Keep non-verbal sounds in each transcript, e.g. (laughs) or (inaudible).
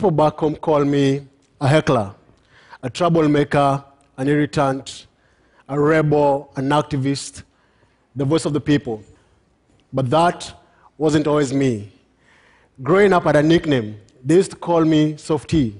People back home call me a heckler, a troublemaker, an irritant, a rebel, an activist, the voice of the people. But that wasn't always me. Growing up, I had a nickname. They used to call me Softy,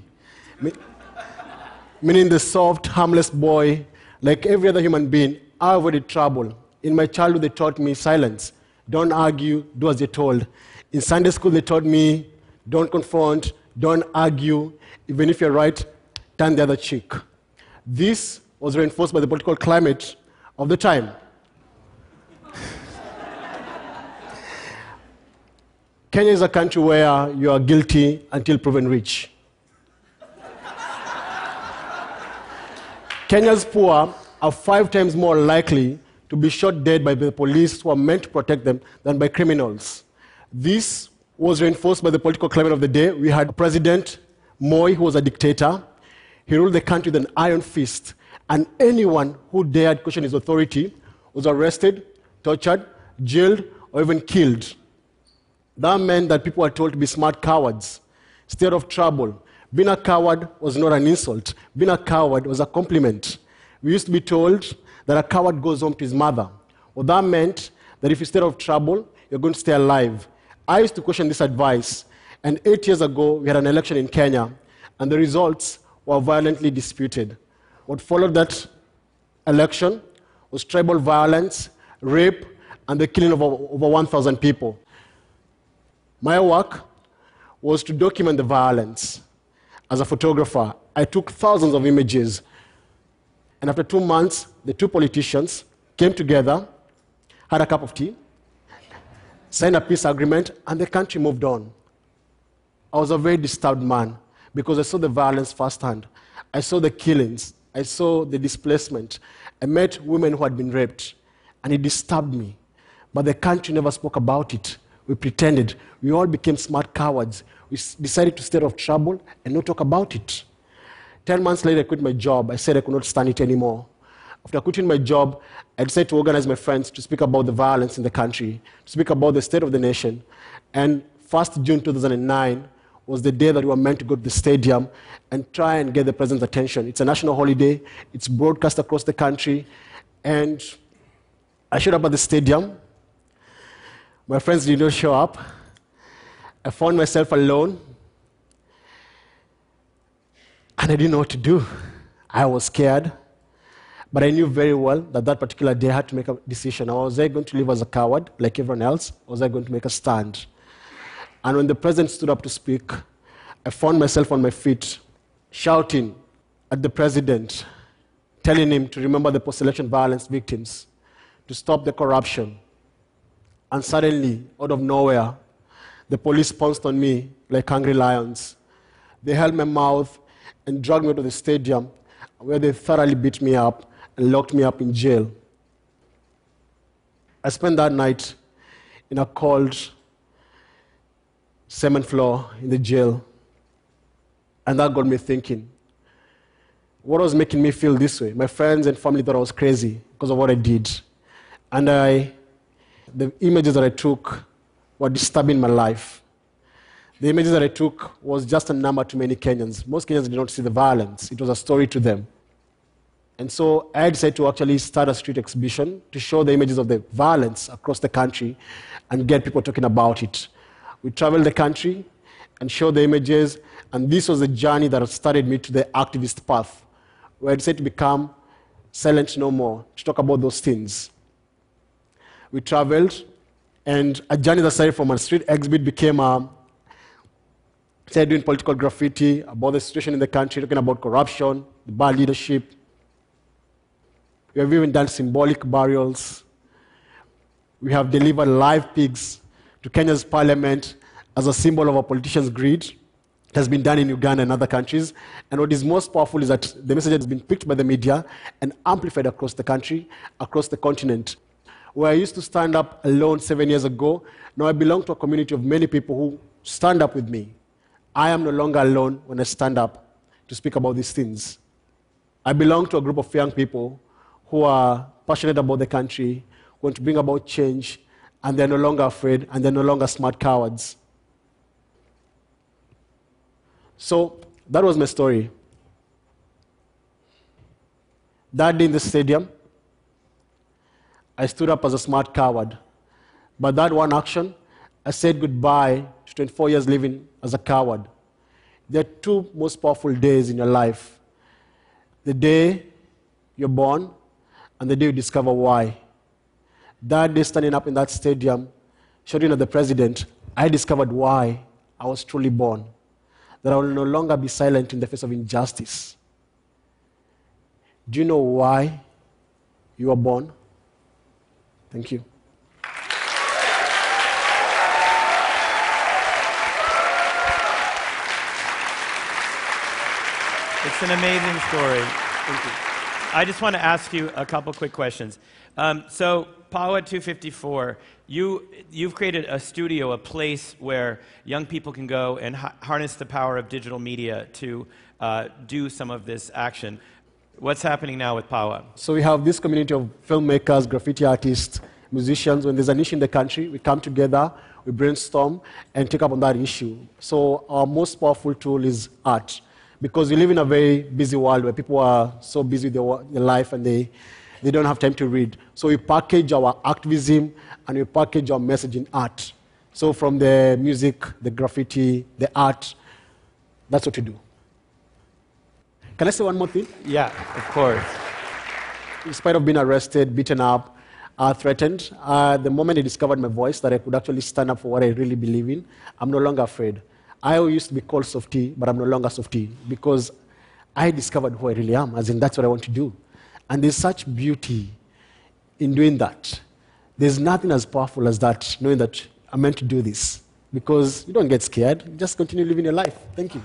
meaning the soft, harmless boy. Like every other human being, I avoided trouble. In my childhood, they taught me silence. Don't argue, do as you're told. In Sunday school, they taught me don't confront, don't argue. Even if you're right, turn the other cheek. This was reinforced by the political climate of the time. (laughs) Kenya is a country where you are guilty until proven rich. (laughs) Kenya's poor are five times more likely to be shot dead by the police who are meant to protect them than by criminals. This was reinforced by the political climate of the day. We had President Moi, who was a dictator. He ruled the country with an iron fist, and anyone who dared question his authority was arrested, tortured, jailed, or even killed. That meant that people were told to be smart cowards, stay out of trouble. Being a coward was not an insult, being a coward was a compliment. We used to be told that a coward goes home to his mother. Well, that meant that if you stay out of trouble, you're going to stay alive. I used to question this advice, and eight years ago, we had an election in Kenya, and the results were violently disputed. What followed that election was tribal violence, rape, and the killing of over 1,000 people. My work was to document the violence. As a photographer, I took thousands of images. And after two months, the two politicians came together, had a cup of tea, signed a peace agreement, and the country moved on. I was a very disturbed man because I saw the violence firsthand. I saw the killings. I saw the displacement. I met women who had been raped, and it disturbed me. But the country never spoke about it. We pretended. We all became smart cowards. We decided to stay out of trouble and not talk about it. Ten months later, I quit my job. I said I could not stand it anymore. After quitting my job, I decided to organize my friends to speak about the violence in the country, to speak about the state of the nation. And 1st June 2009 was the day that we were meant to go to the stadium and try and get the president's attention. It's a national holiday, it's broadcast across the country. And I showed up at the stadium. My friends did not show up. I found myself alone. And I didn't know what to do. I was scared. But I knew very well that that particular day I had to make a decision. Was I going to live as a coward like everyone else? Or was I going to make a stand? And when the president stood up to speak, I found myself on my feet, shouting at the president, telling him to remember the post election violence victims, to stop the corruption. And suddenly, out of nowhere, the police pounced on me like hungry lions. They held my mouth and dragged me to the stadium where they thoroughly beat me up and locked me up in jail. I spent that night in a cold cement floor in the jail. And that got me thinking what was making me feel this way? My friends and family thought I was crazy because of what I did. And I, the images that I took were disturbing my life. The images that I took was just a number to many Kenyans. Most Kenyans did not see the violence, it was a story to them. And so I decided to actually start a street exhibition to show the images of the violence across the country and get people talking about it. We traveled the country and showed the images, and this was the journey that started me to the activist path, where I decided to become silent no more, to talk about those things. We traveled, and a journey that started from a street exhibit became a started doing political graffiti about the situation in the country, talking about corruption, the bad leadership, we have even done symbolic burials. We have delivered live pigs to Kenya's parliament as a symbol of a politician's greed. It has been done in Uganda and other countries. And what is most powerful is that the message has been picked by the media and amplified across the country, across the continent. Where I used to stand up alone seven years ago, now I belong to a community of many people who stand up with me. I am no longer alone when I stand up to speak about these things. I belong to a group of young people who are passionate about the country, want to bring about change, and they're no longer afraid and they're no longer smart cowards. So that was my story. That day in the stadium, I stood up as a smart coward. But that one action, I said goodbye to 24 years living as a coward. There are two most powerful days in your life the day you're born and the day you discover why. That day, standing up in that stadium, shouting at the president, I discovered why I was truly born. That I will no longer be silent in the face of injustice. Do you know why you were born? Thank you. It's an amazing story. I just want to ask you a couple quick questions. Um, so, Pawa 254, you, you've created a studio, a place where young people can go and ha- harness the power of digital media to uh, do some of this action. What's happening now with Pawa? So we have this community of filmmakers, graffiti artists, musicians. When there's an issue in the country, we come together, we brainstorm, and take up on that issue. So our most powerful tool is art because we live in a very busy world where people are so busy with their, their life and they, they don't have time to read. So we package our activism and we package our message in art. So from the music, the graffiti, the art, that's what we do. Can I say one more thing? Yeah, of course. In spite of being arrested, beaten up, uh, threatened, uh, the moment I discovered my voice, that I could actually stand up for what I really believe in, I'm no longer afraid. I used to be called softy, but I'm no longer softy because I discovered who I really am, as in that's what I want to do. And there's such beauty in doing that. There's nothing as powerful as that, knowing that I'm meant to do this. Because you don't get scared, you just continue living your life. Thank you.